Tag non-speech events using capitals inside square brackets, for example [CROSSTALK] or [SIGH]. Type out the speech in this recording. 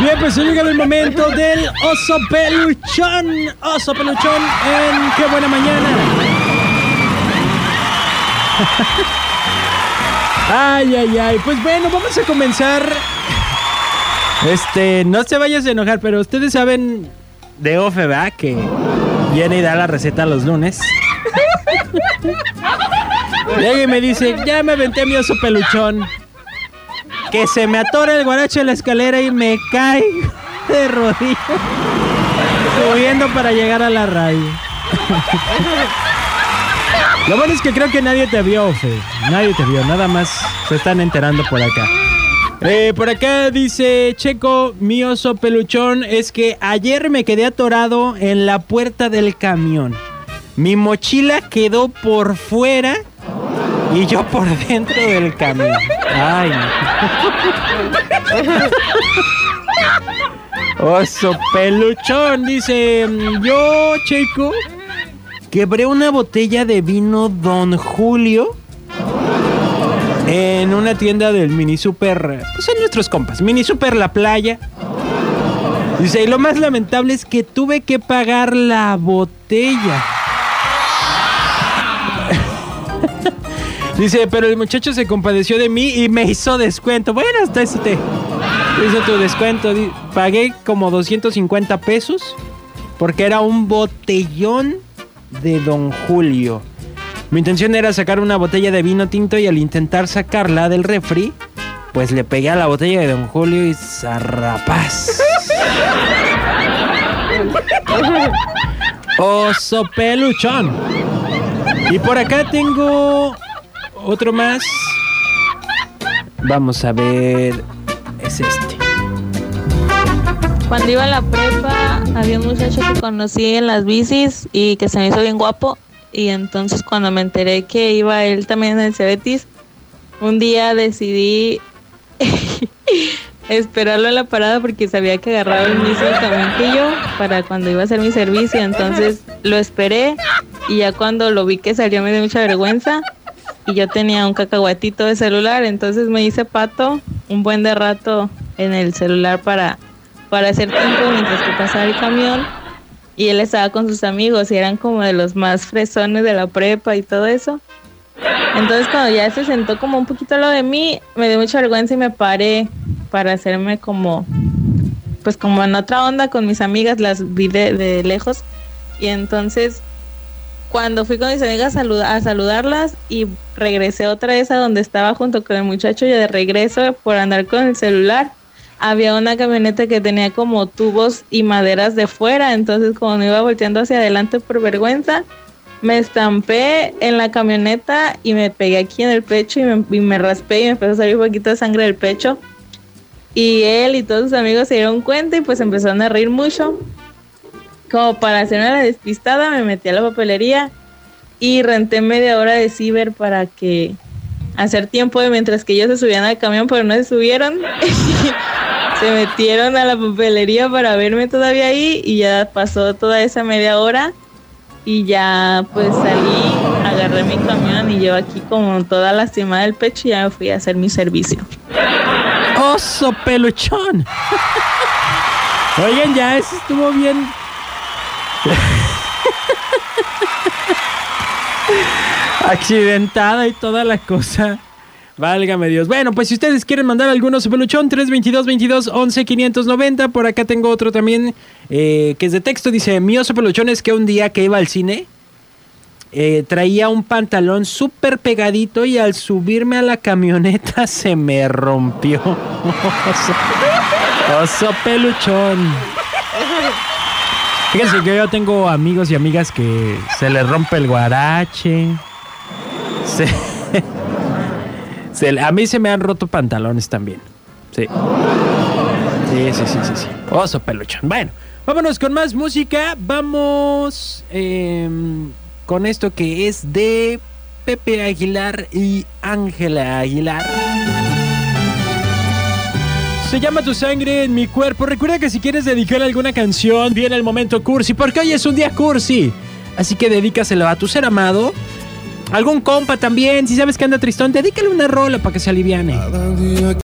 Bien, pues ha llegado el momento del oso peluchón. Oso peluchón en Qué Buena Mañana. [LAUGHS] Ay, ay, ay. Pues bueno, vamos a comenzar. Este, no se vayas a enojar, pero ustedes saben de Ofe, ¿verdad? Que viene y da la receta los lunes. Llega y me dice, ya me aventé mi oso peluchón. Que se me atora el guaracho en la escalera y me caigo de rodillas. Subiendo para llegar a la radio. Lo bueno es que creo que nadie te vio, Ofe. Nadie te vio, nada más se están enterando por acá. Eh, por acá dice Checo, mi oso peluchón, es que ayer me quedé atorado en la puerta del camión. Mi mochila quedó por fuera y yo por dentro del camión. Ay. Oso peluchón, dice yo, Checo, quebré una botella de vino Don Julio en una tienda del mini super, pues en nuestros compas, mini super La Playa. Dice, y lo más lamentable es que tuve que pagar la botella. [LAUGHS] Dice, pero el muchacho se compadeció de mí y me hizo descuento. Bueno, hasta eso te hizo tu descuento. Pagué como 250 pesos porque era un botellón de Don Julio. Mi intención era sacar una botella de vino tinto y al intentar sacarla del refri, pues le pegué a la botella de Don Julio y zarrapaz. Oso peluchón. Y por acá tengo otro más. Vamos a ver. Es este. Cuando iba a la prepa, había un muchacho que conocí en las bicis y que se me hizo bien guapo. Y entonces cuando me enteré que iba él también en el Cebetis, un día decidí [LAUGHS] esperarlo en la parada porque sabía que agarraba el mismo camión que yo para cuando iba a hacer mi servicio. Entonces lo esperé y ya cuando lo vi que salió me dio mucha vergüenza y yo tenía un cacahuatito de celular, entonces me hice pato un buen de rato en el celular para, para hacer tiempo mientras que pasaba el camión y él estaba con sus amigos y eran como de los más fresones de la prepa y todo eso. Entonces cuando ya se sentó como un poquito lo de mí, me dio mucha vergüenza y me paré para hacerme como, pues como en otra onda con mis amigas, las vi de, lejos y entonces cuando fui con mis amigas a, a saludarlas y regresé otra vez a donde estaba junto con el muchacho y de regreso por andar con el celular, había una camioneta que tenía como tubos y maderas de fuera, entonces me iba volteando hacia adelante por vergüenza, me estampé en la camioneta y me pegué aquí en el pecho y me, y me raspé y me empezó a salir un poquito de sangre del pecho. Y él y todos sus amigos se dieron cuenta y pues empezaron a reír mucho como para hacerme la despistada, me metí a la papelería y renté media hora de ciber para que hacer tiempo de mientras que ellos se subían al camión, pero no se subieron. [LAUGHS] se metieron a la papelería para verme todavía ahí y ya pasó toda esa media hora y ya pues salí, agarré mi camión y yo aquí como toda lastimada del pecho y ya me fui a hacer mi servicio. Oso peluchón. [LAUGHS] Oigan, ya eso estuvo bien. [LAUGHS] Accidentada y toda la cosa. Válgame Dios. Bueno, pues si ustedes quieren mandar algún oso peluchón, 322 22 11 590. Por acá tengo otro también eh, que es de texto. Dice: Mi oso peluchón es que un día que iba al cine eh, traía un pantalón súper pegadito y al subirme a la camioneta [LAUGHS] se me rompió. [LAUGHS] Oso, oso peluchón. Fíjense que yo tengo amigos y amigas que se les rompe el guarache. Se- a mí se me han roto pantalones también. Sí. Sí, sí, sí, sí. Oso peluchón. Bueno, vámonos con más música. Vamos em, con esto que es de Pepe Aguilar y Ángela Aguilar. Se llama Tu sangre en mi cuerpo. Recuerda que si quieres dedicar alguna canción, viene el momento cursi, porque hoy es un día cursi. Así que dedícaselo a tu ser amado, Algún compa también, si sabes que anda tristón, dedícale una rola para que se aliviane.